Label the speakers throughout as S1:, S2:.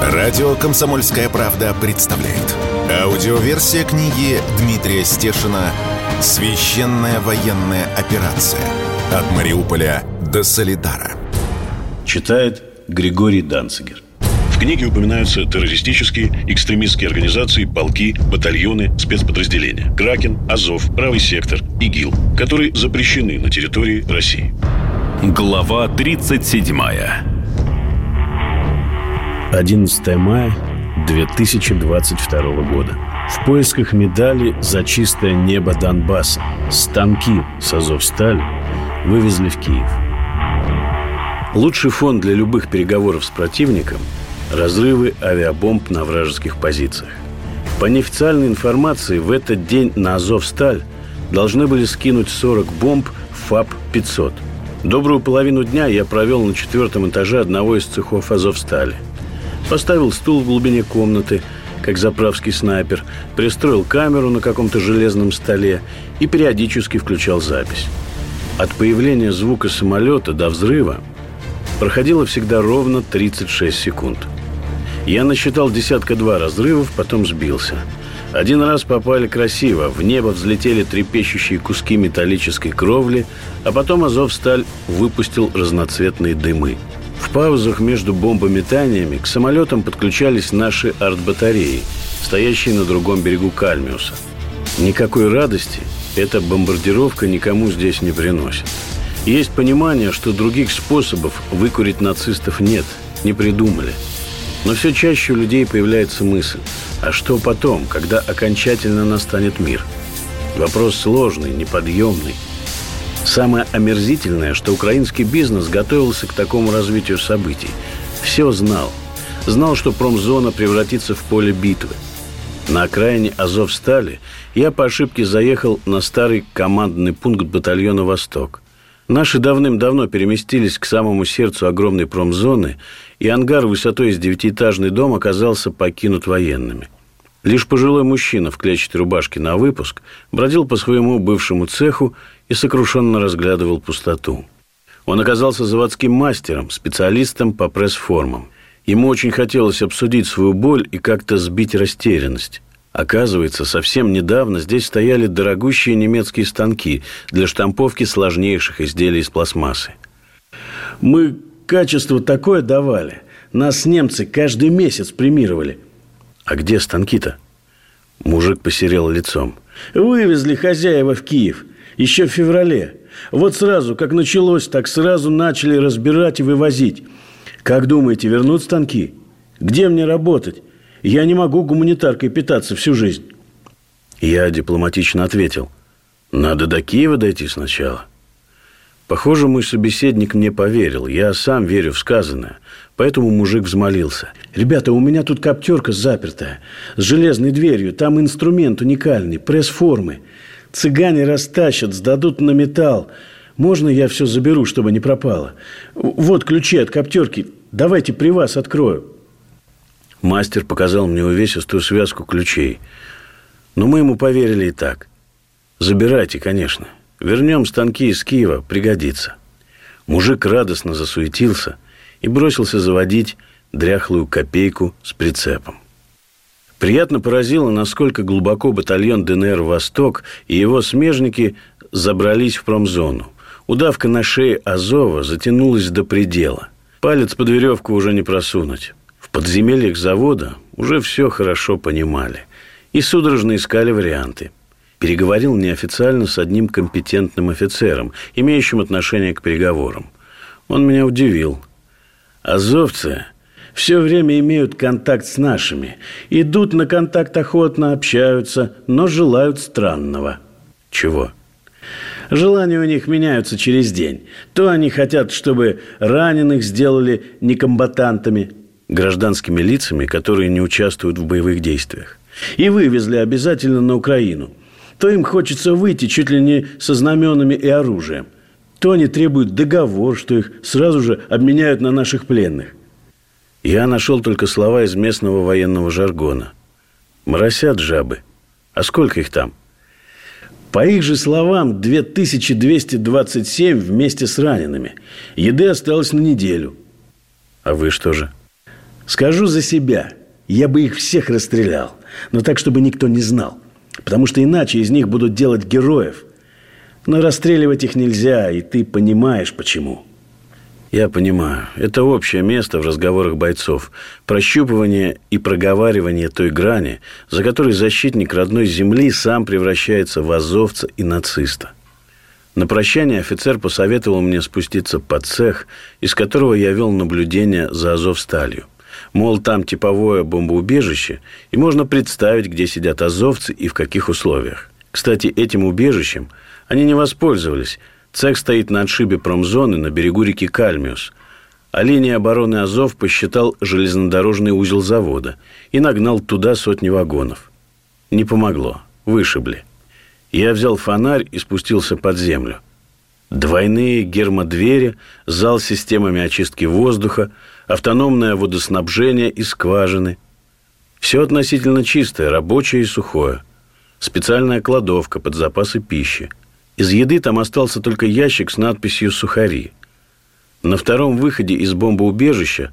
S1: Радио «Комсомольская правда» представляет. Аудиоверсия книги Дмитрия Стешина «Священная военная операция. От Мариуполя до Солидара».
S2: Читает Григорий Данцигер.
S3: В книге упоминаются террористические, экстремистские организации, полки, батальоны, спецподразделения. Кракен, Азов, Правый сектор, ИГИЛ, которые запрещены на территории России.
S4: Глава 37
S2: 11 мая 2022 года. В поисках медали за чистое небо Донбасса станки с Азовстали вывезли в Киев. Лучший фон для любых переговоров с противником – разрывы авиабомб на вражеских позициях. По неофициальной информации, в этот день на Азовсталь должны были скинуть 40 бомб ФАП-500. Добрую половину дня я провел на четвертом этаже одного из цехов Азовстали – Поставил стул в глубине комнаты, как заправский снайпер, пристроил камеру на каком-то железном столе и периодически включал запись. От появления звука самолета до взрыва проходило всегда ровно 36 секунд. Я насчитал десятка-два разрывов, потом сбился. Один раз попали красиво, в небо взлетели трепещущие куски металлической кровли, а потом Азовсталь выпустил разноцветные дымы – в паузах между бомбометаниями к самолетам подключались наши артбатареи, стоящие на другом берегу Кальмиуса. Никакой радости эта бомбардировка никому здесь не приносит. Есть понимание, что других способов выкурить нацистов нет, не придумали. Но все чаще у людей появляется мысль, а что потом, когда окончательно настанет мир? Вопрос сложный, неподъемный – Самое омерзительное, что украинский бизнес готовился к такому развитию событий. Все знал. Знал, что промзона превратится в поле битвы. На окраине Азовстали я по ошибке заехал на старый командный пункт батальона «Восток». Наши давным-давно переместились к самому сердцу огромной промзоны, и ангар высотой из девятиэтажный дом оказался покинут военными. Лишь пожилой мужчина в клетчатой рубашке на выпуск бродил по своему бывшему цеху и сокрушенно разглядывал пустоту. Он оказался заводским мастером, специалистом по пресс-формам. Ему очень хотелось обсудить свою боль и как-то сбить растерянность. Оказывается, совсем недавно здесь стояли дорогущие немецкие станки для штамповки сложнейших изделий из пластмассы. «Мы качество такое давали. Нас немцы каждый месяц премировали». «А где станки-то?» Мужик посерел лицом. «Вывезли хозяева в Киев еще в феврале. Вот сразу, как началось, так сразу начали разбирать и вывозить. Как думаете, вернут станки? Где мне работать? Я не могу гуманитаркой питаться всю жизнь. Я дипломатично ответил. Надо до Киева дойти сначала. Похоже, мой собеседник мне поверил. Я сам верю в сказанное. Поэтому мужик взмолился. «Ребята, у меня тут коптерка запертая, с железной дверью. Там инструмент уникальный, пресс-формы. Цыгане растащат, сдадут на металл. Можно я все заберу, чтобы не пропало? Вот ключи от коптерки. Давайте при вас открою. Мастер показал мне увесистую связку ключей. Но мы ему поверили и так. Забирайте, конечно. Вернем станки из Киева, пригодится. Мужик радостно засуетился и бросился заводить дряхлую копейку с прицепом. Приятно поразило, насколько глубоко батальон ДНР «Восток» и его смежники забрались в промзону. Удавка на шее Азова затянулась до предела. Палец под веревку уже не просунуть. В подземельях завода уже все хорошо понимали. И судорожно искали варианты. Переговорил неофициально с одним компетентным офицером, имеющим отношение к переговорам. Он меня удивил. Азовцы все время имеют контакт с нашими, идут на контакт охотно, общаются, но желают странного. Чего? Желания у них меняются через день. То они хотят, чтобы раненых сделали некомбатантами, гражданскими лицами, которые не участвуют в боевых действиях, и вывезли обязательно на Украину. То им хочется выйти чуть ли не со знаменами и оружием. То они требуют договор, что их сразу же обменяют на наших пленных. Я нашел только слова из местного военного жаргона. Моросят жабы. А сколько их там? По их же словам, 2227 вместе с ранеными. Еды осталось на неделю. А вы что же? Скажу за себя, я бы их всех расстрелял, но так, чтобы никто не знал. Потому что иначе из них будут делать героев. Но расстреливать их нельзя, и ты понимаешь, почему. Я понимаю. Это общее место в разговорах бойцов. Прощупывание и проговаривание той грани, за которой защитник родной земли сам превращается в азовца и нациста. На прощание офицер посоветовал мне спуститься под цех, из которого я вел наблюдение за Азовсталью. Мол, там типовое бомбоубежище, и можно представить, где сидят азовцы и в каких условиях. Кстати, этим убежищем они не воспользовались. Цех стоит на отшибе промзоны на берегу реки Кальмиус. А линия обороны Азов посчитал железнодорожный узел завода и нагнал туда сотни вагонов. Не помогло. Вышибли. Я взял фонарь и спустился под землю. Двойные гермодвери, зал с системами очистки воздуха, автономное водоснабжение и скважины. Все относительно чистое, рабочее и сухое. Специальная кладовка под запасы пищи. Из еды там остался только ящик с надписью «Сухари». На втором выходе из бомбоубежища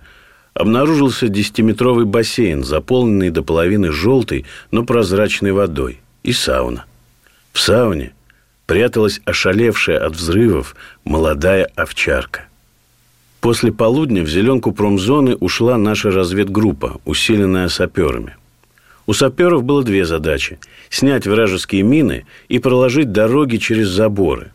S2: обнаружился десятиметровый бассейн, заполненный до половины желтой, но прозрачной водой, и сауна. В сауне пряталась ошалевшая от взрывов молодая овчарка. После полудня в зеленку промзоны ушла наша разведгруппа, усиленная саперами. У саперов было две задачи – снять вражеские мины и проложить дороги через заборы.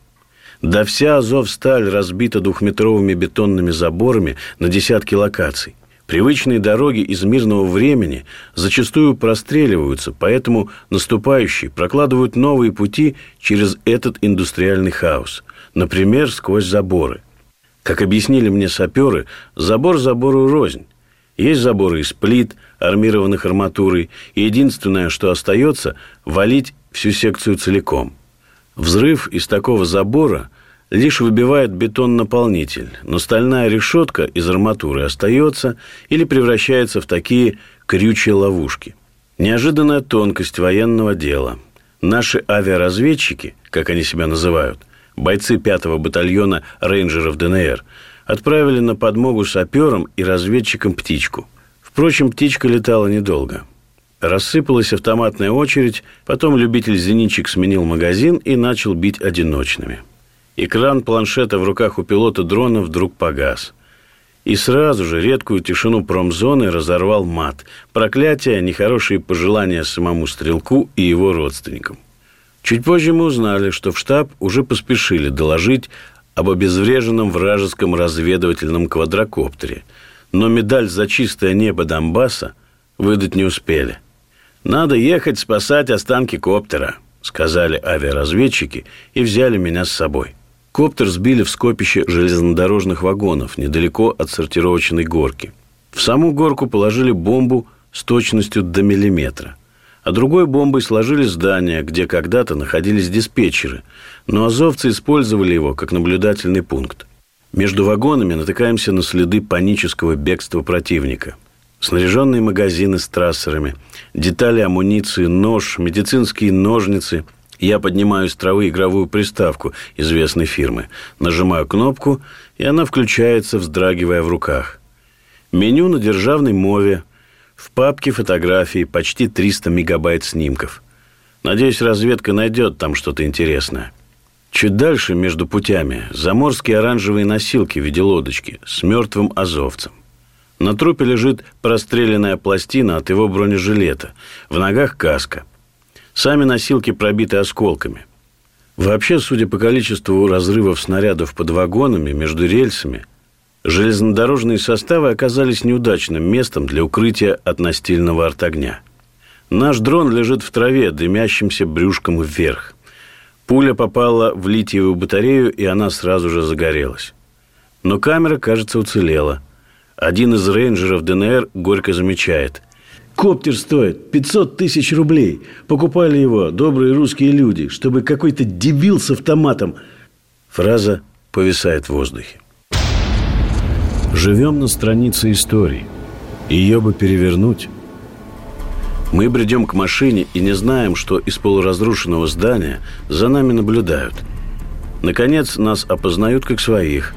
S2: Да вся Азовсталь разбита двухметровыми бетонными заборами на десятки локаций. Привычные дороги из мирного времени зачастую простреливаются, поэтому наступающие прокладывают новые пути через этот индустриальный хаос, например, сквозь заборы. Как объяснили мне саперы, забор забору рознь. Есть заборы из плит, армированных арматурой, и единственное, что остается, валить всю секцию целиком. Взрыв из такого забора – лишь выбивает бетон-наполнитель, но стальная решетка из арматуры остается или превращается в такие крючья ловушки. Неожиданная тонкость военного дела. Наши авиаразведчики, как они себя называют, бойцы 5-го батальона рейнджеров ДНР, отправили на подмогу саперам и разведчикам птичку. Впрочем, птичка летала недолго. Рассыпалась автоматная очередь, потом любитель-зенитчик сменил магазин и начал бить одиночными – Экран планшета в руках у пилота дрона вдруг погас. И сразу же редкую тишину промзоны разорвал мат. Проклятие, нехорошие пожелания самому стрелку и его родственникам. Чуть позже мы узнали, что в штаб уже поспешили доложить об обезвреженном вражеском разведывательном квадрокоптере, но медаль за чистое небо Донбасса выдать не успели. «Надо ехать спасать останки коптера», — сказали авиаразведчики и взяли меня с собой. Коптер сбили в скопище железнодорожных вагонов недалеко от сортировочной горки. В саму горку положили бомбу с точностью до миллиметра. А другой бомбой сложили здание, где когда-то находились диспетчеры, но азовцы использовали его как наблюдательный пункт. Между вагонами натыкаемся на следы панического бегства противника. Снаряженные магазины с трассерами, детали амуниции, нож, медицинские ножницы – я поднимаю с травы игровую приставку известной фирмы, нажимаю кнопку, и она включается, вздрагивая в руках. Меню на державной мове. В папке фотографии почти 300 мегабайт снимков. Надеюсь, разведка найдет там что-то интересное. Чуть дальше, между путями, заморские оранжевые носилки в виде лодочки с мертвым азовцем. На трупе лежит простреленная пластина от его бронежилета. В ногах каска – Сами носилки пробиты осколками. Вообще, судя по количеству разрывов снарядов под вагонами между рельсами, железнодорожные составы оказались неудачным местом для укрытия от настильного артогня. Наш дрон лежит в траве, дымящимся брюшком вверх. Пуля попала в литиевую батарею, и она сразу же загорелась. Но камера, кажется, уцелела. Один из рейнджеров ДНР горько замечает – Коптер стоит 500 тысяч рублей. Покупали его добрые русские люди, чтобы какой-то дебил с автоматом. Фраза повисает в воздухе. Живем на странице истории. Ее бы перевернуть. Мы бредем к машине и не знаем, что из полуразрушенного здания за нами наблюдают. Наконец, нас опознают как своих.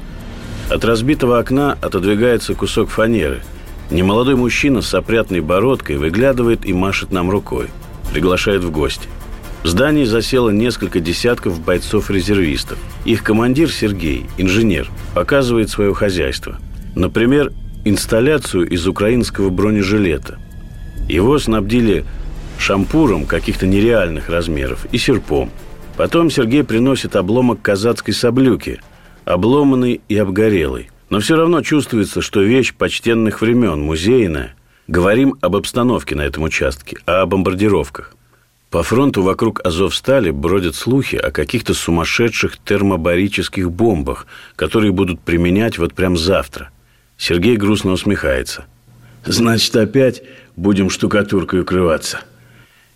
S2: От разбитого окна отодвигается кусок фанеры – Немолодой мужчина с опрятной бородкой выглядывает и машет нам рукой. Приглашает в гости. В здании засело несколько десятков бойцов-резервистов. Их командир Сергей, инженер, показывает свое хозяйство. Например, инсталляцию из украинского бронежилета. Его снабдили шампуром каких-то нереальных размеров и серпом. Потом Сергей приносит обломок казацкой саблюки, обломанный и обгорелый. Но все равно чувствуется, что вещь почтенных времен, музейная. Говорим об обстановке на этом участке, о бомбардировках. По фронту вокруг Азовстали бродят слухи о каких-то сумасшедших термобарических бомбах, которые будут применять вот прям завтра. Сергей грустно усмехается. «Значит, опять будем штукатуркой укрываться».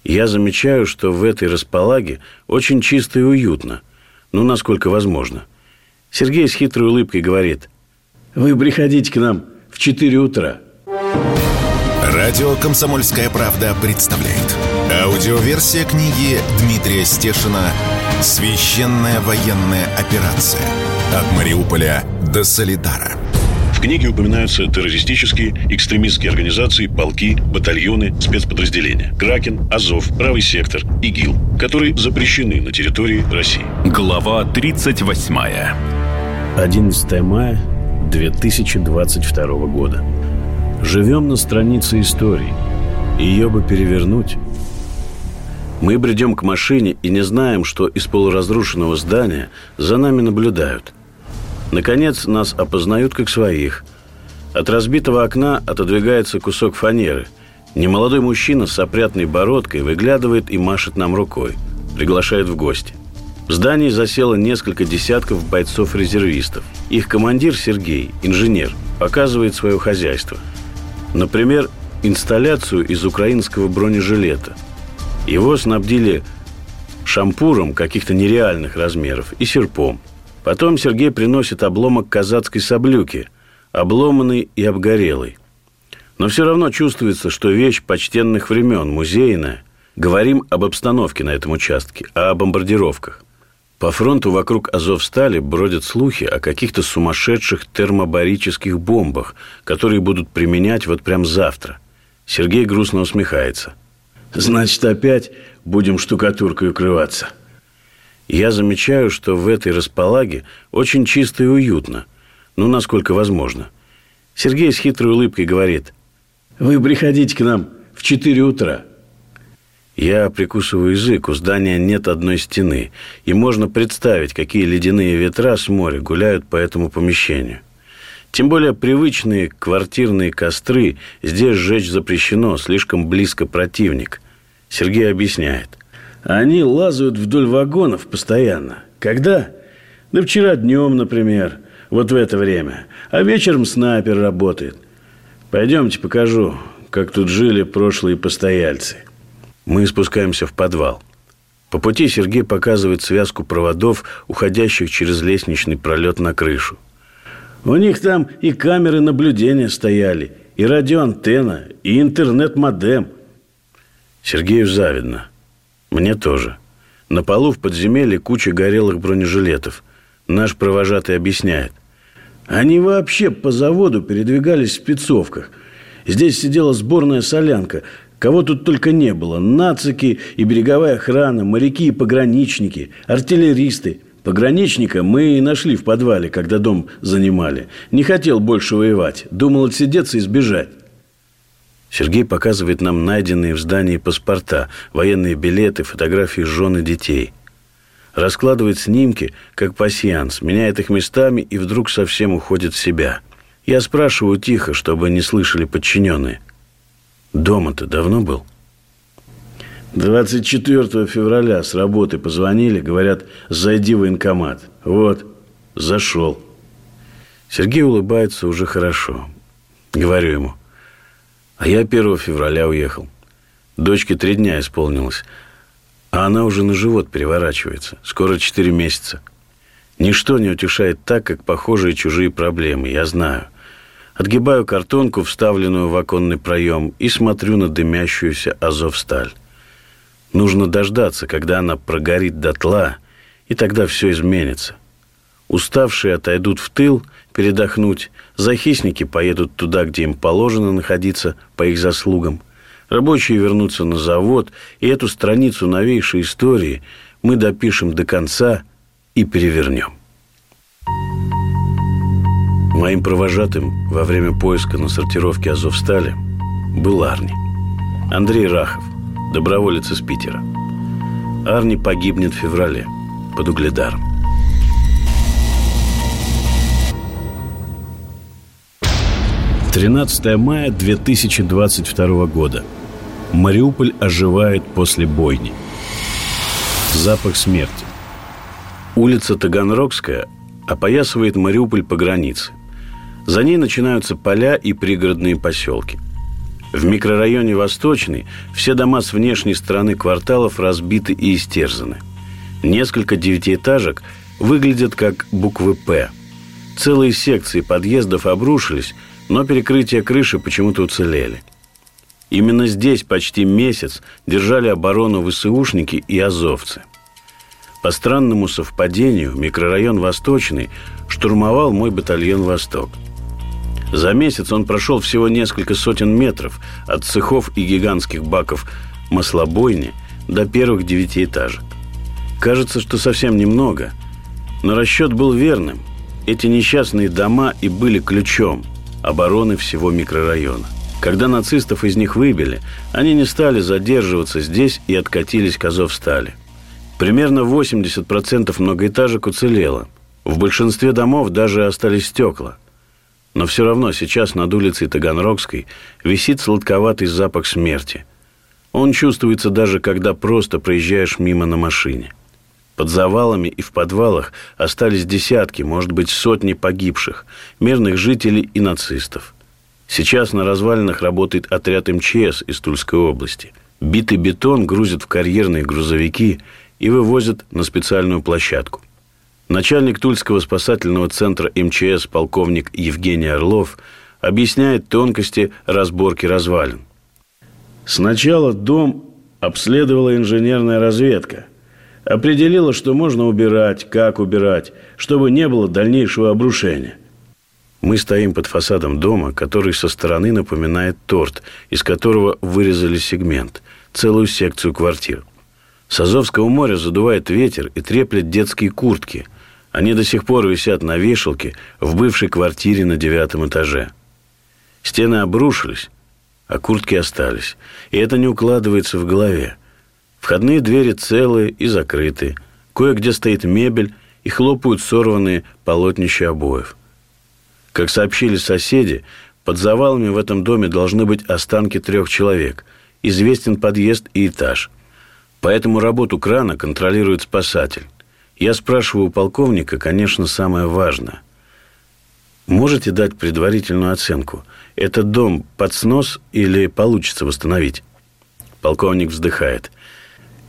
S2: Я замечаю, что в этой располаге очень чисто и уютно. Ну, насколько возможно. Сергей с хитрой улыбкой говорит. «Вы приходите к нам в 4 утра».
S1: Радио «Комсомольская правда» представляет. Аудиоверсия книги Дмитрия Стешина «Священная военная операция. От Мариуполя до Солидара»
S3: книге упоминаются террористические, экстремистские организации, полки, батальоны, спецподразделения. Кракен, Азов, Правый сектор, ИГИЛ, которые запрещены на территории России.
S4: Глава 38.
S2: 11 мая 2022 года. Живем на странице истории. Ее бы перевернуть. Мы бредем к машине и не знаем, что из полуразрушенного здания за нами наблюдают – Наконец, нас опознают как своих. От разбитого окна отодвигается кусок фанеры. Немолодой мужчина с опрятной бородкой выглядывает и машет нам рукой. Приглашает в гости. В здании засело несколько десятков бойцов-резервистов. Их командир Сергей, инженер, показывает свое хозяйство. Например, инсталляцию из украинского бронежилета. Его снабдили шампуром каких-то нереальных размеров и серпом – Потом Сергей приносит обломок казацкой саблюки, обломанный и обгорелый. Но все равно чувствуется, что вещь почтенных времен, музейная. Говорим об обстановке на этом участке, о бомбардировках. По фронту вокруг Азовстали бродят слухи о каких-то сумасшедших термобарических бомбах, которые будут применять вот прям завтра. Сергей грустно усмехается. «Значит, опять будем штукатуркой укрываться». Я замечаю, что в этой располаге очень чисто и уютно. Ну, насколько возможно. Сергей с хитрой улыбкой говорит. «Вы приходите к нам в 4 утра». Я прикусываю язык, у здания нет одной стены, и можно представить, какие ледяные ветра с моря гуляют по этому помещению. Тем более привычные квартирные костры здесь сжечь запрещено, слишком близко противник. Сергей объясняет. Они лазают вдоль вагонов постоянно. Когда? Да вчера днем, например. Вот в это время. А вечером снайпер работает. Пойдемте покажу, как тут жили прошлые постояльцы. Мы спускаемся в подвал. По пути Сергей показывает связку проводов, уходящих через лестничный пролет на крышу. У них там и камеры наблюдения стояли, и радиоантенна, и интернет-модем. Сергею завидно. Мне тоже. На полу в подземелье куча горелых бронежилетов. Наш провожатый объясняет. Они вообще по заводу передвигались в спецовках. Здесь сидела сборная солянка. Кого тут только не было. Нацики и береговая охрана, моряки и пограничники, артиллеристы. Пограничника мы и нашли в подвале, когда дом занимали. Не хотел больше воевать. Думал отсидеться и сбежать. Сергей показывает нам найденные в здании паспорта, военные билеты, фотографии жен и детей. Раскладывает снимки, как пасьянс, меняет их местами и вдруг совсем уходит в себя. Я спрашиваю тихо, чтобы не слышали подчиненные. Дома-то давно был? 24 февраля с работы позвонили, говорят, зайди в военкомат. Вот, зашел. Сергей улыбается уже хорошо. Говорю ему, а я 1 февраля уехал. Дочке три дня исполнилось. А она уже на живот переворачивается. Скоро четыре месяца. Ничто не утешает так, как похожие чужие проблемы, я знаю. Отгибаю картонку, вставленную в оконный проем, и смотрю на дымящуюся азовсталь. Нужно дождаться, когда она прогорит дотла, и тогда все изменится. Уставшие отойдут в тыл передохнуть, захисники поедут туда, где им положено находиться по их заслугам. Рабочие вернутся на завод, и эту страницу новейшей истории мы допишем до конца и перевернем. Моим провожатым во время поиска на сортировке Азовстали был Арни. Андрей Рахов, доброволец из Питера. Арни погибнет в феврале под Угледаром. Тринадцатое мая 2022 года. Мариуполь оживает после бойни. Запах смерти. Улица Таганрогская опоясывает Мариуполь по границе. За ней начинаются поля и пригородные поселки. В микрорайоне Восточный все дома с внешней стороны кварталов разбиты и истерзаны. Несколько девятиэтажек выглядят как буквы «П». Целые секции подъездов обрушились, но перекрытия крыши почему-то уцелели. Именно здесь почти месяц держали оборону ВСУшники и азовцы. По странному совпадению микрорайон Восточный штурмовал мой батальон «Восток». За месяц он прошел всего несколько сотен метров от цехов и гигантских баков маслобойни до первых девятиэтажек. Кажется, что совсем немного, но расчет был верным. Эти несчастные дома и были ключом обороны всего микрорайона. Когда нацистов из них выбили, они не стали задерживаться здесь и откатились к Азовстали. Примерно 80% многоэтажек уцелело. В большинстве домов даже остались стекла. Но все равно сейчас над улицей Таганрогской висит сладковатый запах смерти. Он чувствуется даже, когда просто проезжаешь мимо на машине. Под завалами и в подвалах остались десятки, может быть, сотни погибших, мирных жителей и нацистов. Сейчас на развалинах работает отряд МЧС из Тульской области. Битый бетон грузят в карьерные грузовики и вывозят на специальную площадку – Начальник Тульского спасательного центра МЧС полковник Евгений Орлов объясняет тонкости разборки развалин.
S5: Сначала дом обследовала инженерная разведка. Определила, что можно убирать, как убирать, чтобы не было дальнейшего обрушения.
S2: Мы стоим под фасадом дома, который со стороны напоминает торт, из которого вырезали сегмент, целую секцию квартир. С Азовского моря задувает ветер и треплет детские куртки – они до сих пор висят на вешалке в бывшей квартире на девятом этаже. Стены обрушились, а куртки остались. И это не укладывается в голове. Входные двери целые и закрыты. Кое-где стоит мебель и хлопают сорванные полотнища обоев. Как сообщили соседи, под завалами в этом доме должны быть останки трех человек. Известен подъезд и этаж. Поэтому работу крана контролирует спасатель. Я спрашиваю у полковника, конечно, самое важное. Можете дать предварительную оценку? Этот дом под снос или получится восстановить? Полковник вздыхает.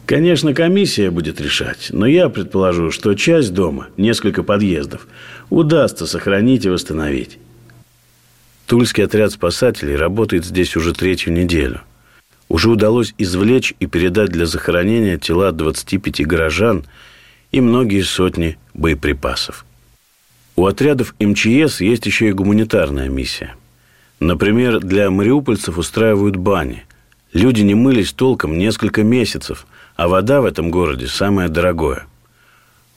S2: Конечно, комиссия будет решать, но я предположу, что часть дома, несколько подъездов, удастся сохранить и восстановить. Тульский отряд спасателей работает здесь уже третью неделю. Уже удалось извлечь и передать для захоронения тела 25 горожан – и многие сотни боеприпасов. У отрядов МЧС есть еще и гуманитарная миссия. Например, для мариупольцев устраивают бани. Люди не мылись толком несколько месяцев, а вода в этом городе самое дорогое.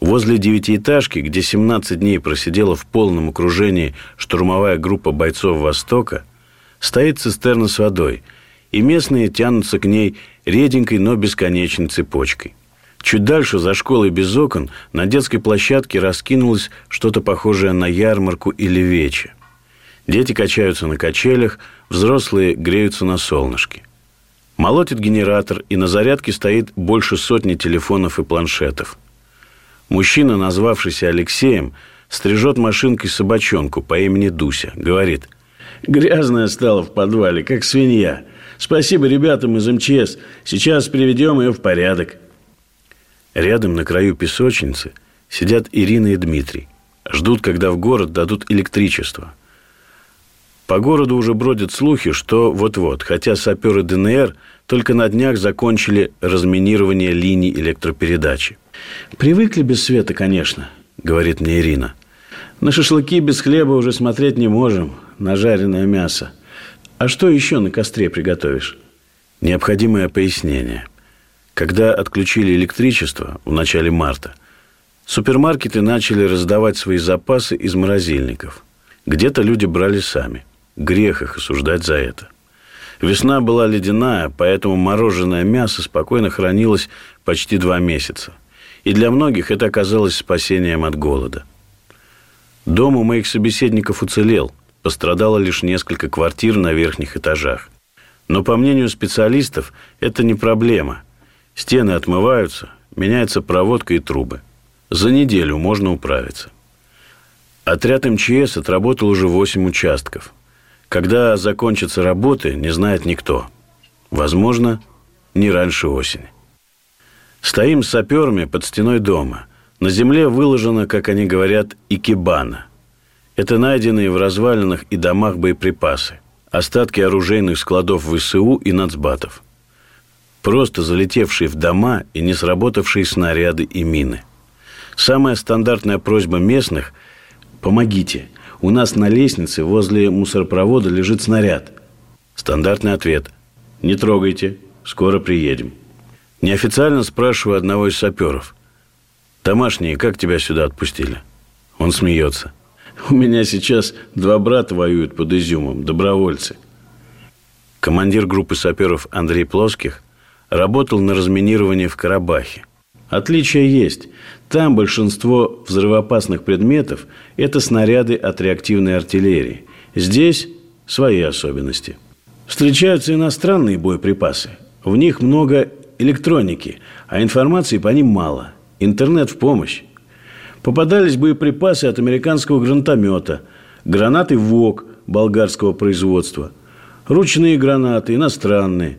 S2: Возле девятиэтажки, где 17 дней просидела в полном окружении штурмовая группа бойцов Востока, стоит цистерна с водой, и местные тянутся к ней реденькой, но бесконечной цепочкой – Чуть дальше, за школой без окон, на детской площадке раскинулось что-то похожее на ярмарку или вече. Дети качаются на качелях, взрослые греются на солнышке. Молотит генератор, и на зарядке стоит больше сотни телефонов и планшетов. Мужчина, назвавшийся Алексеем, стрижет машинкой собачонку по имени Дуся. Говорит,
S5: «Грязная стала в подвале, как свинья. Спасибо ребятам из МЧС. Сейчас приведем ее в порядок».
S2: Рядом на краю песочницы сидят Ирина и Дмитрий. Ждут, когда в город дадут электричество. По городу уже бродят слухи, что вот-вот, хотя саперы ДНР только на днях закончили разминирование линий электропередачи.
S5: Привыкли без света, конечно.
S2: говорит мне Ирина. На шашлыки без хлеба уже смотреть не можем, на жареное мясо. А что еще на костре приготовишь? Необходимое пояснение. Когда отключили электричество в начале марта, супермаркеты начали раздавать свои запасы из морозильников. Где-то люди брали сами. Грех их осуждать за это. Весна была ледяная, поэтому мороженое мясо спокойно хранилось почти два месяца. И для многих это оказалось спасением от голода. Дом у моих собеседников уцелел. Пострадало лишь несколько квартир на верхних этажах. Но, по мнению специалистов, это не проблема. Стены отмываются, меняется проводка и трубы. За неделю можно управиться. Отряд МЧС отработал уже 8 участков. Когда закончатся работы, не знает никто. Возможно, не раньше осени. Стоим с саперами под стеной дома. На земле выложено, как они говорят, икебана. Это найденные в развалинах и домах боеприпасы остатки оружейных складов ВСУ и нацбатов. Просто залетевшие в дома и не сработавшие снаряды и мины. Самая стандартная просьба местных – помогите. У нас на лестнице возле мусоропровода лежит снаряд. Стандартный ответ – не трогайте, скоро приедем. Неофициально спрашиваю одного из саперов. Домашние, как тебя сюда отпустили? Он смеется. У меня сейчас два брата воюют под Изюмом, добровольцы. Командир группы саперов Андрей Плоских работал на разминировании в Карабахе. Отличия есть. Там большинство взрывоопасных предметов – это снаряды от реактивной артиллерии. Здесь свои особенности. Встречаются иностранные боеприпасы. В них много электроники, а информации по ним мало. Интернет в помощь. Попадались боеприпасы от американского гранатомета, гранаты ВОК болгарского производства, ручные гранаты иностранные,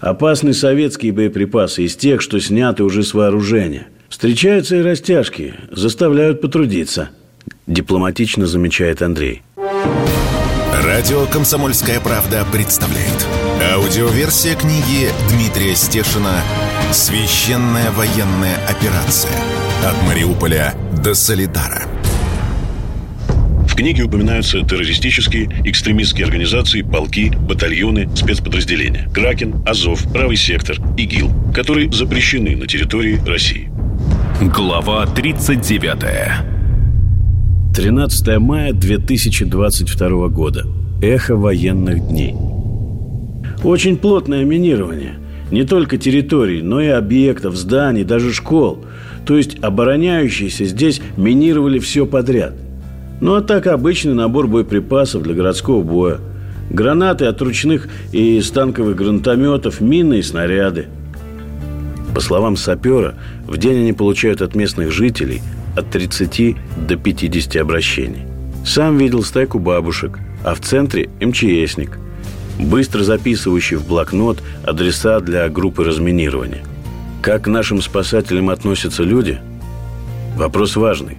S2: опасные советские боеприпасы из тех, что сняты уже с вооружения. Встречаются и растяжки, заставляют потрудиться, дипломатично замечает Андрей.
S1: Радио «Комсомольская правда» представляет. Аудиоверсия книги Дмитрия Стешина «Священная военная операция. От Мариуполя до Солидара».
S6: В книге упоминаются террористические, экстремистские организации, полки, батальоны, спецподразделения. Кракен, Азов, Правый сектор, ИГИЛ, которые запрещены на территории России.
S4: Глава 39.
S7: 13 мая 2022 года. Эхо военных дней.
S2: Очень плотное минирование. Не только территорий, но и объектов, зданий, даже школ. То есть обороняющиеся здесь минировали все подряд. Ну а так обычный набор боеприпасов для городского боя. Гранаты от ручных и станковых гранатометов, мины и снаряды. По словам сапера, в день они получают от местных жителей от 30 до 50 обращений. Сам видел стайку бабушек, а в центре МЧСник, быстро записывающий в блокнот адреса для группы разминирования. Как к нашим спасателям относятся люди? Вопрос важный.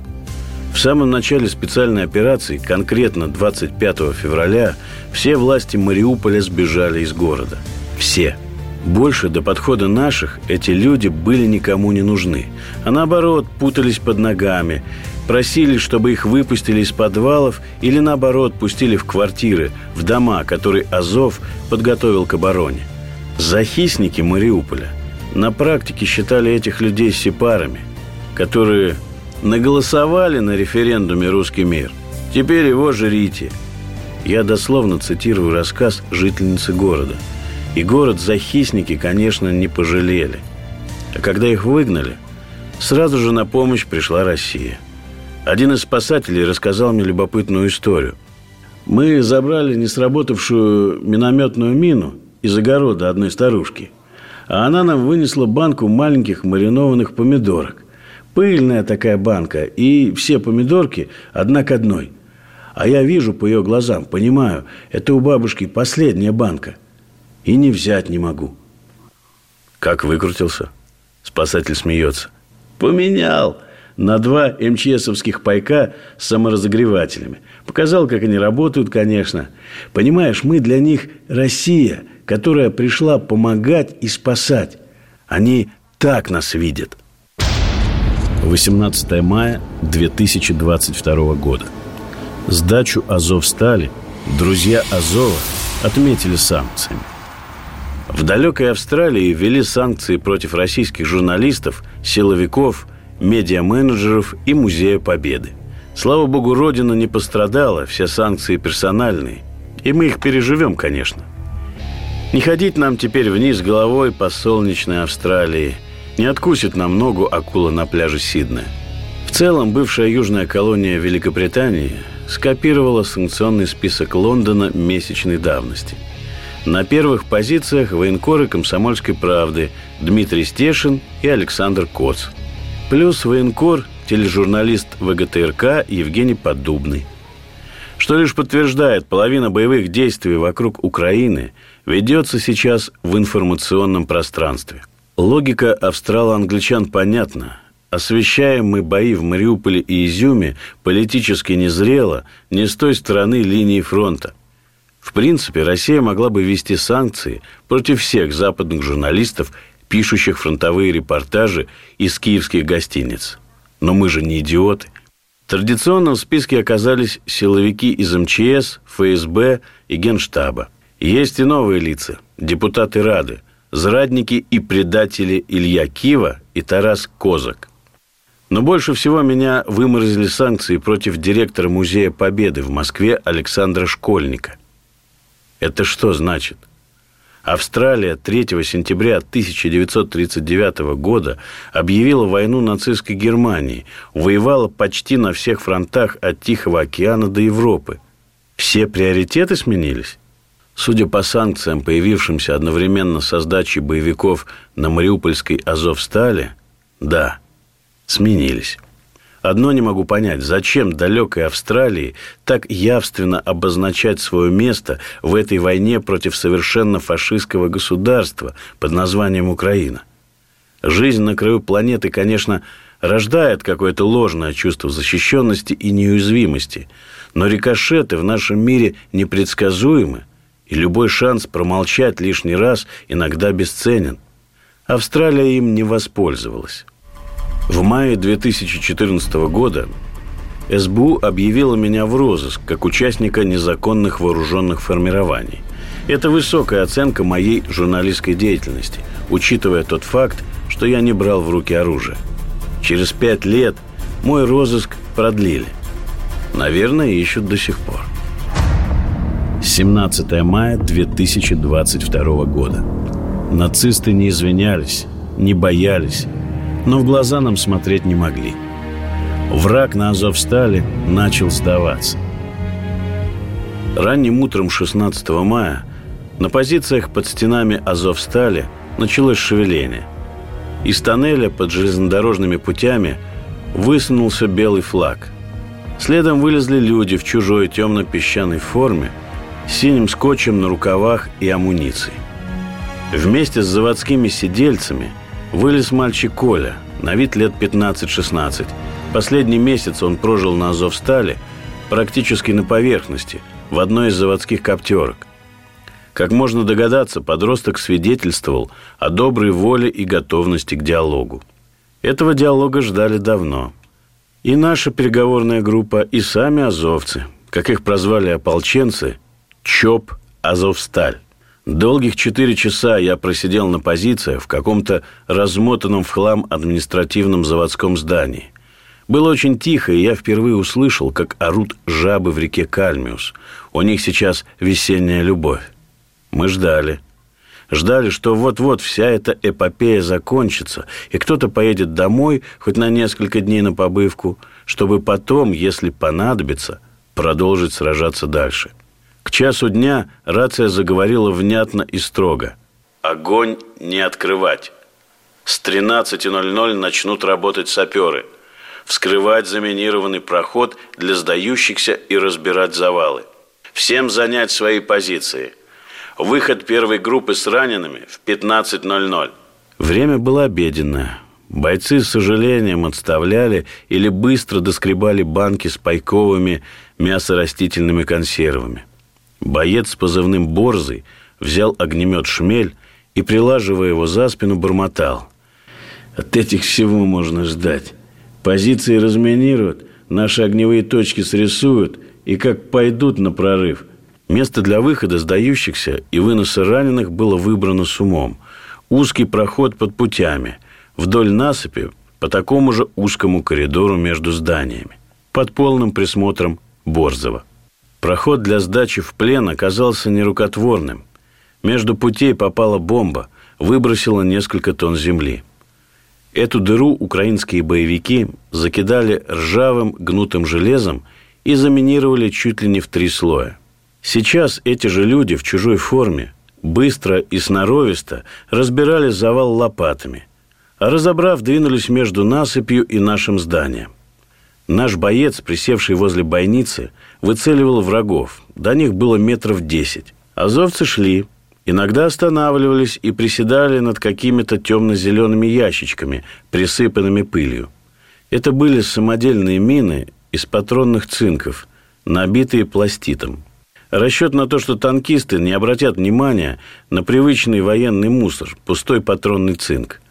S2: В самом начале специальной операции, конкретно 25 февраля, все власти Мариуполя сбежали из города. Все. Больше до подхода наших эти люди были никому не нужны, а наоборот путались под ногами, просили, чтобы их выпустили из подвалов или наоборот пустили в квартиры, в дома, которые Азов подготовил к обороне. Захисники Мариуполя на практике считали этих людей сепарами, которые наголосовали на референдуме «Русский мир». Теперь его жрите. Я дословно цитирую рассказ жительницы города – и город захисники, конечно, не пожалели. А когда их выгнали, сразу же на помощь пришла Россия. Один из спасателей рассказал мне любопытную историю. Мы забрали не сработавшую минометную мину из огорода одной старушки, а она нам вынесла банку маленьких маринованных помидорок. Пыльная такая банка, и все помидорки одна к одной. А я вижу по ее глазам, понимаю, это у бабушки последняя банка – и не взять не могу.
S7: Как выкрутился? Спасатель смеется.
S2: Поменял на два МЧСовских пайка с саморазогревателями. Показал, как они работают, конечно. Понимаешь, мы для них Россия, которая пришла помогать и спасать. Они так нас видят. 18 мая 2022 года. Сдачу Азовстали друзья Азова отметили санкциями. В далекой Австралии ввели санкции против российских журналистов, силовиков, медиа-менеджеров и Музея Победы. Слава богу, Родина не пострадала, все санкции персональные. И мы их переживем, конечно. Не ходить нам теперь вниз головой по солнечной Австралии. Не откусит нам ногу акула на пляже Сиднея. В целом, бывшая южная колония Великобритании скопировала санкционный список Лондона месячной давности. На первых позициях военкоры «Комсомольской правды» Дмитрий Стешин и Александр Коц. Плюс военкор, тележурналист ВГТРК Евгений Поддубный. Что лишь подтверждает, половина боевых действий вокруг Украины ведется сейчас в информационном пространстве. Логика австрало-англичан понятна. Освещаем мы бои в Мариуполе и Изюме политически незрело не с той стороны линии фронта. В принципе, Россия могла бы ввести санкции против всех западных журналистов, пишущих фронтовые репортажи из киевских гостиниц. Но мы же не идиоты. Традиционно в списке оказались силовики из МЧС, ФСБ и Генштаба. Есть и новые лица, депутаты Рады, зрадники и предатели Илья Кива и Тарас Козак. Но больше всего меня выморозили санкции против директора Музея Победы в Москве Александра Школьника. Это что значит? Австралия 3 сентября 1939 года объявила войну нацистской Германии, воевала почти на всех фронтах от Тихого океана до Европы. Все приоритеты сменились? Судя по санкциям, появившимся одновременно со сдачей боевиков на Мариупольской Азовстале, да – сменились. Одно не могу понять, зачем далекой Австралии так явственно обозначать свое место в этой войне против совершенно фашистского государства под названием Украина. Жизнь на краю планеты, конечно, рождает какое-то ложное чувство защищенности и неуязвимости, но рикошеты в нашем мире непредсказуемы, и любой шанс промолчать лишний раз иногда бесценен. Австралия им не воспользовалась. В мае 2014 года СБУ объявила меня в розыск как участника незаконных вооруженных формирований. Это высокая оценка моей журналистской деятельности, учитывая тот факт, что я не брал в руки оружие. Через пять лет мой розыск продлили. Наверное, ищут до сих пор. 17 мая 2022 года. Нацисты не извинялись, не боялись, но в глаза нам смотреть не могли. Враг на Азовстале начал сдаваться. Ранним утром 16 мая на позициях под стенами Азовстали началось шевеление. Из тоннеля под железнодорожными путями высунулся белый флаг. Следом вылезли люди в чужой темно-песчаной форме с синим скотчем на рукавах и амуницией. Вместе с заводскими сидельцами – Вылез мальчик Коля, на вид лет 15-16. Последний месяц он прожил на Азовстале, практически на поверхности, в одной из заводских коптерок. Как можно догадаться, подросток свидетельствовал о доброй воле и готовности к диалогу. Этого диалога ждали давно. И наша переговорная группа, и сами азовцы, как их прозвали ополченцы, ЧОП «Азовсталь». Долгих четыре часа я просидел на позициях в каком-то размотанном в хлам административном заводском здании. Было очень тихо, и я впервые услышал, как орут жабы в реке Кальмиус. У них сейчас весенняя любовь. Мы ждали. Ждали, что вот-вот вся эта эпопея закончится, и кто-то поедет домой хоть на несколько дней на побывку, чтобы потом, если понадобится, продолжить сражаться дальше – к часу дня рация заговорила внятно и строго. «Огонь не открывать. С 13.00 начнут работать саперы. Вскрывать заминированный проход для сдающихся и разбирать завалы. Всем занять свои позиции. Выход первой группы с ранеными в 15.00». Время было обеденное. Бойцы с сожалением отставляли или быстро доскребали банки с пайковыми мясорастительными консервами – Боец с позывным «Борзый» взял огнемет «Шмель» и, прилаживая его за спину, бормотал. От этих всего можно ждать. Позиции разминируют, наши огневые точки срисуют и как пойдут на прорыв. Место для выхода сдающихся и выноса раненых было выбрано с умом. Узкий проход под путями, вдоль насыпи по такому же узкому коридору между зданиями, под полным присмотром Борзова. Проход для сдачи в плен оказался нерукотворным. Между путей попала бомба, выбросила несколько тонн земли. Эту дыру украинские боевики закидали ржавым гнутым железом и заминировали чуть ли не в три слоя. Сейчас эти же люди в чужой форме быстро и сноровисто разбирали завал лопатами, а разобрав, двинулись между насыпью и нашим зданием. Наш боец, присевший возле бойницы, выцеливал врагов. До них было метров десять. Азовцы шли, иногда останавливались и приседали над какими-то темно-зелеными ящичками, присыпанными пылью. Это были самодельные мины из патронных цинков, набитые пластитом. Расчет на то, что танкисты не обратят внимания на привычный военный мусор, пустой патронный цинк.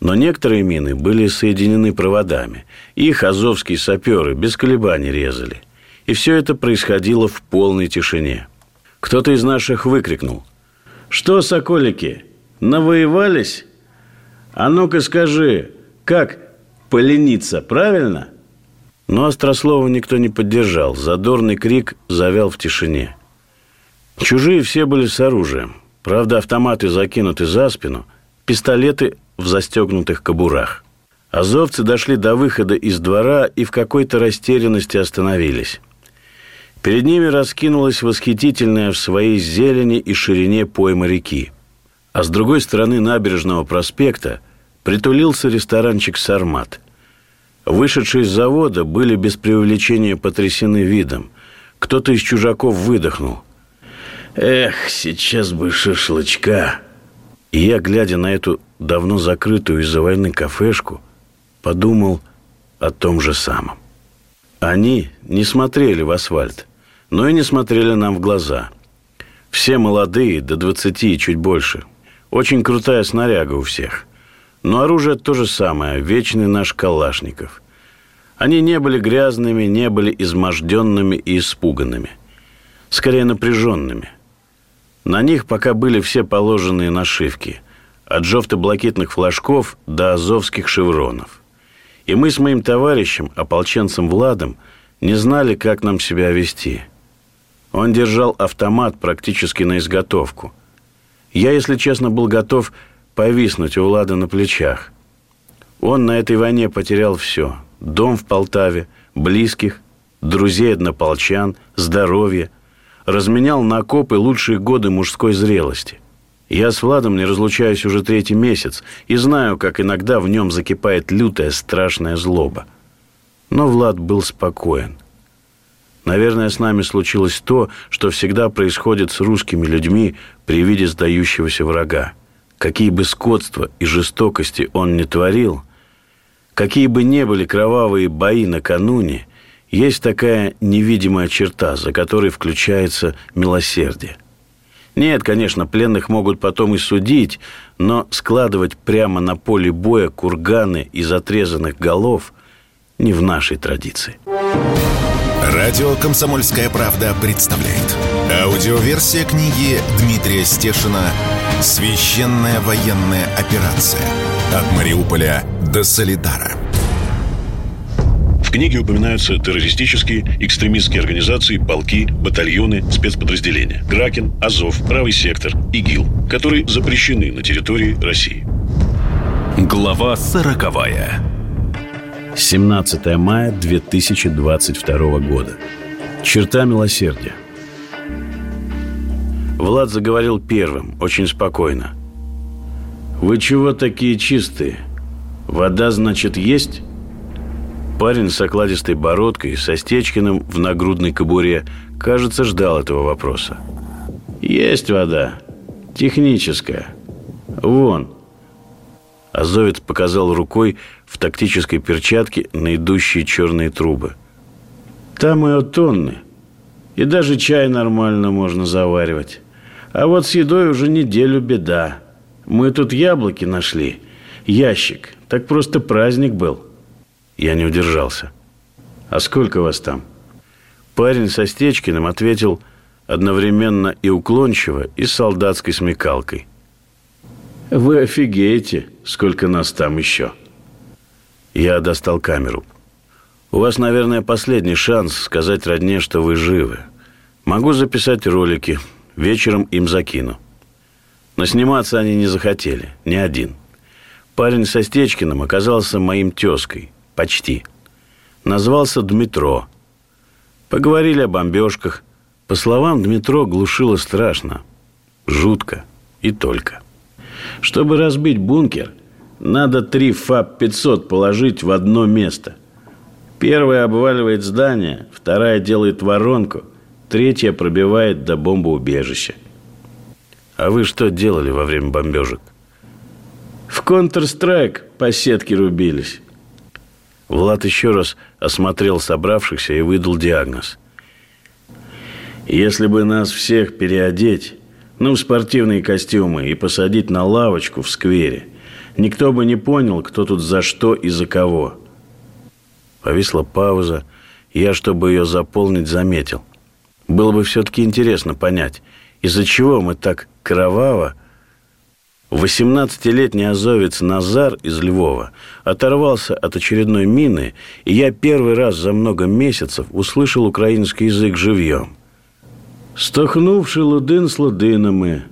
S2: Но некоторые мины были соединены проводами. Их азовские саперы без колебаний резали. И все это происходило в полной тишине. Кто-то из наших выкрикнул. «Что, соколики, навоевались? А ну-ка скажи, как полениться, правильно?» Но Острослова никто не поддержал. Задорный крик завял в тишине. Чужие все были с оружием. Правда, автоматы закинуты за спину, пистолеты в застегнутых кобурах. Азовцы дошли до выхода из двора и в какой-то растерянности остановились. Перед ними раскинулась восхитительная в своей зелени и ширине пойма реки. А с другой стороны набережного проспекта притулился ресторанчик «Сармат». Вышедшие из завода были без преувеличения потрясены видом. Кто-то из чужаков выдохнул. «Эх, сейчас бы шашлычка!» И я, глядя на эту давно закрытую из-за войны кафешку, подумал о том же самом. Они не смотрели в асфальт, но и не смотрели нам в глаза. Все молодые, до двадцати и чуть больше. Очень крутая снаряга у всех. Но оружие то же самое, вечный наш Калашников. Они не были грязными, не были изможденными и испуганными. Скорее напряженными – на них пока были все положенные нашивки, от жовто-блакитных флажков до азовских шевронов. И мы с моим товарищем, ополченцем Владом, не знали, как нам себя вести. Он держал автомат практически на изготовку. Я, если честно, был готов повиснуть у Влада на плечах. Он на этой войне потерял все. Дом в Полтаве, близких, друзей однополчан, здоровье – разменял на окопы лучшие годы мужской зрелости. Я с Владом не разлучаюсь уже третий месяц и знаю, как иногда в нем закипает лютая страшная злоба. Но Влад был спокоен. Наверное, с нами случилось то, что всегда происходит с русскими людьми при виде сдающегося врага. Какие бы скотства и жестокости он не творил, какие бы ни были кровавые бои накануне – есть такая невидимая черта, за которой включается милосердие. Нет, конечно, пленных могут потом и судить, но складывать прямо на поле боя курганы из отрезанных голов не в нашей традиции.
S1: Радио «Комсомольская правда» представляет. Аудиоверсия книги Дмитрия Стешина «Священная военная операция. От Мариуполя до Солидара».
S8: В книге упоминаются террористические, экстремистские организации, полки, батальоны, спецподразделения. Кракен, Азов, Правый сектор, ИГИЛ, которые запрещены на территории России.
S4: Глава сороковая.
S9: 17 мая 2022 года. Черта милосердия.
S2: Влад заговорил первым, очень спокойно. «Вы чего такие чистые? Вода, значит, есть?» Парень с окладистой бородкой, со Стечкиным в нагрудной кобуре, кажется, ждал этого вопроса. «Есть вода. Техническая. Вон». Азовец показал рукой в тактической перчатке на идущие черные трубы. «Там и тонны. И даже чай нормально можно заваривать. А вот с едой уже неделю беда. Мы тут яблоки нашли. Ящик. Так просто праздник был». Я не удержался. «А сколько вас там?» Парень со Стечкиным ответил одновременно и уклончиво, и с солдатской смекалкой. «Вы офигеете, сколько нас там еще!» Я достал камеру. «У вас, наверное, последний шанс сказать родне, что вы живы. Могу записать ролики, вечером им закину». Но сниматься они не захотели, ни один. Парень со Стечкиным оказался моим тезкой, почти. Назвался Дмитро. Поговорили о бомбежках. По словам Дмитро, глушило страшно, жутко и только. Чтобы разбить бункер, надо три ФАП-500 положить в одно место. Первая обваливает здание, вторая делает воронку, третья пробивает до бомбоубежища. А вы что делали во время бомбежек? В Counter-Strike по сетке рубились. Влад еще раз осмотрел собравшихся и выдал диагноз. Если бы нас всех переодеть, ну, в спортивные костюмы и посадить на лавочку в сквере, никто бы не понял, кто тут за что и за кого. Повисла пауза. Я, чтобы ее заполнить, заметил. Было бы все-таки интересно понять, из-за чего мы так кроваво 18-летний азовец Назар из Львова оторвался от очередной мины, и я первый раз за много месяцев услышал украинский язык живьем. «Стохнувши лудин с лудинами»,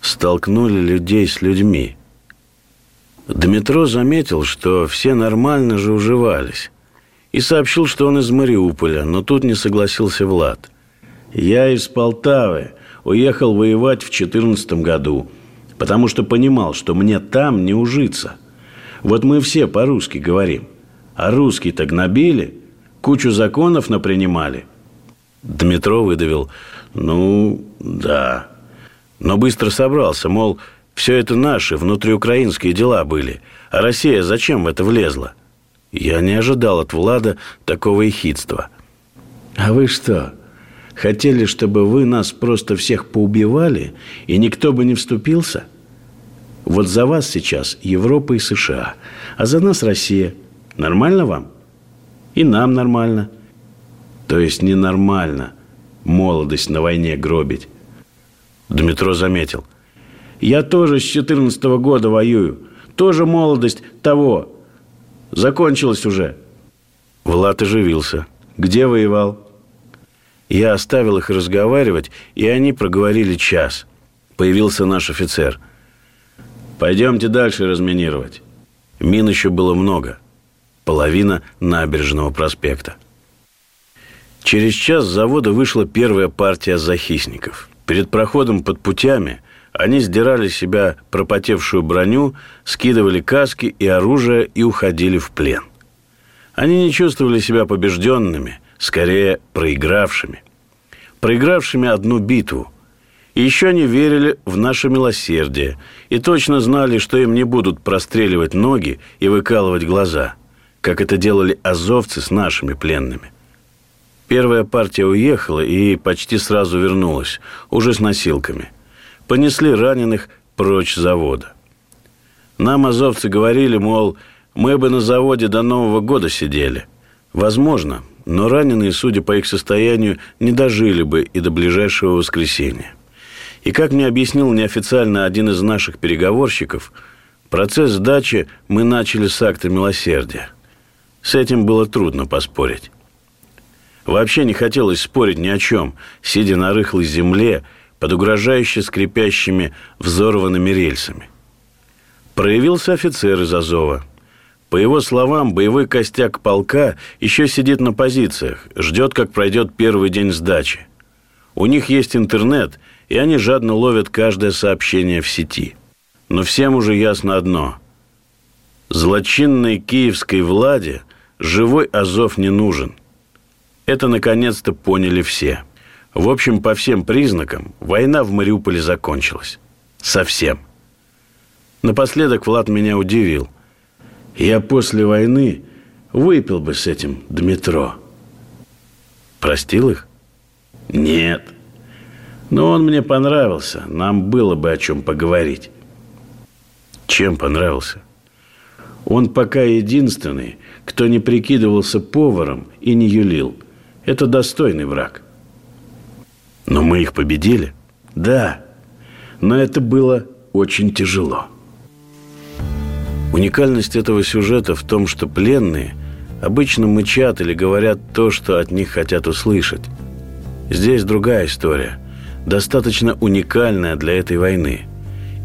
S2: столкнули людей с людьми. Дмитро заметил, что все нормально же уживались, и сообщил, что он из Мариуполя, но тут не согласился Влад. «Я из Полтавы, уехал воевать в 14 году» потому что понимал, что мне там не ужиться. Вот мы все по-русски говорим. А русские-то гнобили, кучу законов напринимали. Дмитро выдавил, ну, да. Но быстро собрался, мол, все это наши внутриукраинские дела были. А Россия зачем в это влезла? Я не ожидал от Влада такого ехидства. А вы что, хотели, чтобы вы нас просто всех поубивали, и никто бы не вступился? Вот за вас сейчас Европа и США, а за нас Россия. Нормально вам? И нам нормально. То есть ненормально молодость на войне гробить. Дмитро заметил. Я тоже с 14 -го года воюю. Тоже молодость того. Закончилась уже. Влад оживился. Где воевал? Я оставил их разговаривать, и они проговорили час. Появился наш офицер – Пойдемте дальше разминировать. Мин еще было много. Половина набережного проспекта. Через час с завода вышла первая партия захисников. Перед проходом под путями они сдирали с себя пропотевшую броню, скидывали каски и оружие и уходили в плен. Они не чувствовали себя побежденными, скорее проигравшими. Проигравшими одну битву, еще они верили в наше милосердие и точно знали, что им не будут простреливать ноги и выкалывать глаза, как это делали азовцы с нашими пленными. Первая партия уехала и почти сразу вернулась, уже с носилками. Понесли раненых прочь завода. Нам азовцы говорили, мол, мы бы на заводе до Нового года сидели. Возможно, но раненые, судя по их состоянию, не дожили бы и до ближайшего воскресенья. И, как мне объяснил неофициально один из наших переговорщиков, процесс сдачи мы начали с акта милосердия. С этим было трудно поспорить. Вообще не хотелось спорить ни о чем, сидя на рыхлой земле под угрожающе скрипящими взорванными рельсами. Проявился офицер из Азова. По его словам, боевой костяк полка еще сидит на позициях, ждет, как пройдет первый день сдачи. У них есть интернет – и они жадно ловят каждое сообщение в сети. Но всем уже ясно одно. Злочинной киевской владе живой Азов не нужен. Это наконец-то поняли все. В общем, по всем признакам, война в Мариуполе закончилась. Совсем. Напоследок Влад меня удивил. Я после войны выпил бы с этим Дмитро. Простил их? Нет. Но он мне понравился. Нам было бы о чем поговорить. Чем понравился? Он пока единственный, кто не прикидывался поваром и не юлил. Это достойный враг. Но мы их победили? Да. Но это было очень тяжело. Уникальность этого сюжета в том, что пленные обычно мычат или говорят то, что от них хотят услышать. Здесь другая история, достаточно уникальная для этой войны.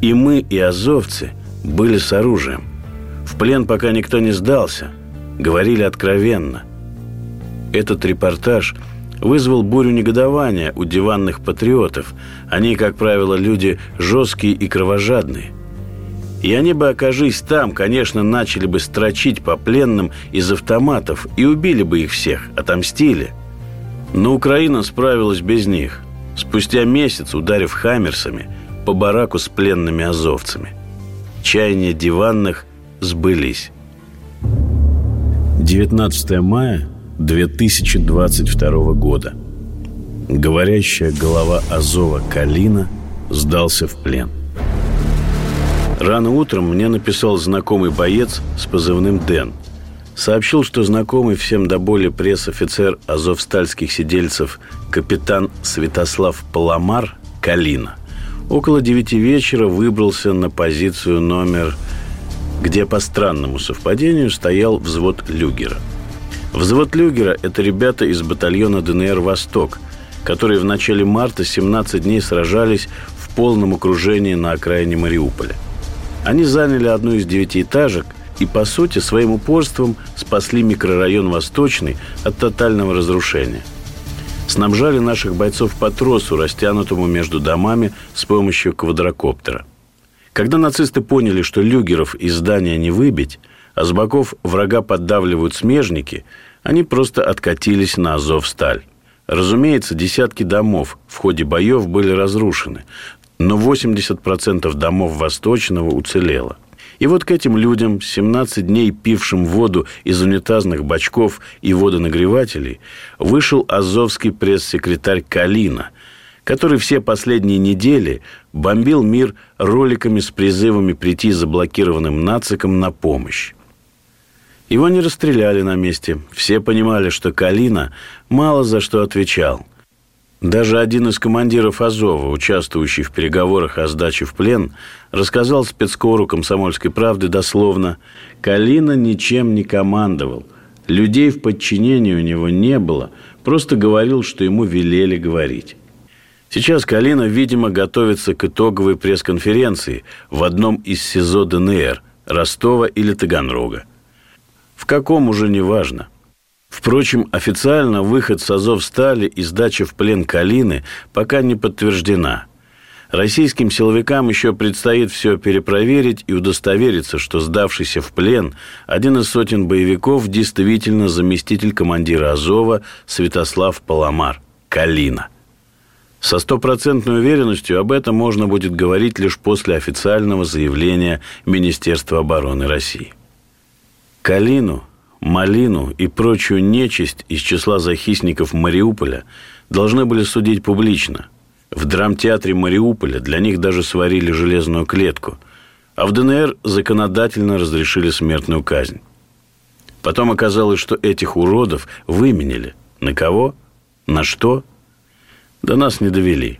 S2: И мы, и азовцы были с оружием. В плен пока никто не сдался, говорили откровенно. Этот репортаж вызвал бурю негодования у диванных патриотов. Они, как правило, люди жесткие и кровожадные. И они бы, окажись там, конечно, начали бы строчить по пленным из автоматов и убили бы их всех, отомстили. Но Украина справилась без них, спустя месяц ударив хаммерсами по бараку с пленными азовцами. Чаяния диванных сбылись.
S10: 19 мая 2022 года. Говорящая голова Азова Калина сдался в плен.
S2: Рано утром мне написал знакомый боец с позывным «Дэн». Сообщил, что знакомый всем до боли пресс-офицер азовстальских сидельцев капитан Святослав Паламар Калина около девяти вечера выбрался на позицию номер, где по странному совпадению стоял взвод Люгера. Взвод Люгера – это ребята из батальона ДНР «Восток», которые в начале марта 17 дней сражались в полном окружении на окраине Мариуполя – они заняли одну из девятиэтажек и, по сути, своим упорством спасли микрорайон Восточный от тотального разрушения. Снабжали наших бойцов по тросу, растянутому между домами с помощью квадрокоптера. Когда нацисты поняли, что люгеров из здания не выбить, а с боков врага поддавливают смежники, они просто откатились на Азов-Сталь. Разумеется, десятки домов в ходе боев были разрушены, но 80% домов Восточного уцелело. И вот к этим людям, 17 дней пившим воду из унитазных бачков и водонагревателей, вышел азовский пресс-секретарь Калина, который все последние недели бомбил мир роликами с призывами прийти заблокированным нацикам на помощь. Его не расстреляли на месте. Все понимали, что Калина мало за что отвечал – даже один из командиров Азова, участвующий в переговорах о сдаче в плен, рассказал спецкору «Комсомольской правды» дословно «Калина ничем не командовал. Людей в подчинении у него не было. Просто говорил, что ему велели говорить». Сейчас Калина, видимо, готовится к итоговой пресс-конференции в одном из СИЗО ДНР – Ростова или Таганрога. В каком уже не важно – Впрочем, официально выход с Азовстали и сдача в плен Калины пока не подтверждена. Российским силовикам еще предстоит все перепроверить и удостовериться, что сдавшийся в плен один из сотен боевиков действительно заместитель командира Азова Святослав Паламар, Калина. Со стопроцентной уверенностью об этом можно будет говорить лишь после официального заявления Министерства обороны России. Калину Малину и прочую нечисть из числа захисников Мариуполя должны были судить публично. В драмтеатре Мариуполя для них даже сварили железную клетку, а в ДНР законодательно разрешили смертную казнь. Потом оказалось, что этих уродов выменили. На кого? На что? До нас не довели.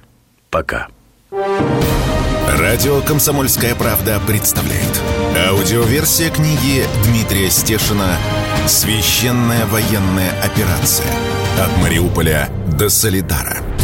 S2: Пока.
S1: Радио «Комсомольская правда» представляет. Аудиоверсия книги Дмитрия Стешина «Священная военная операция. От Мариуполя до Солидара».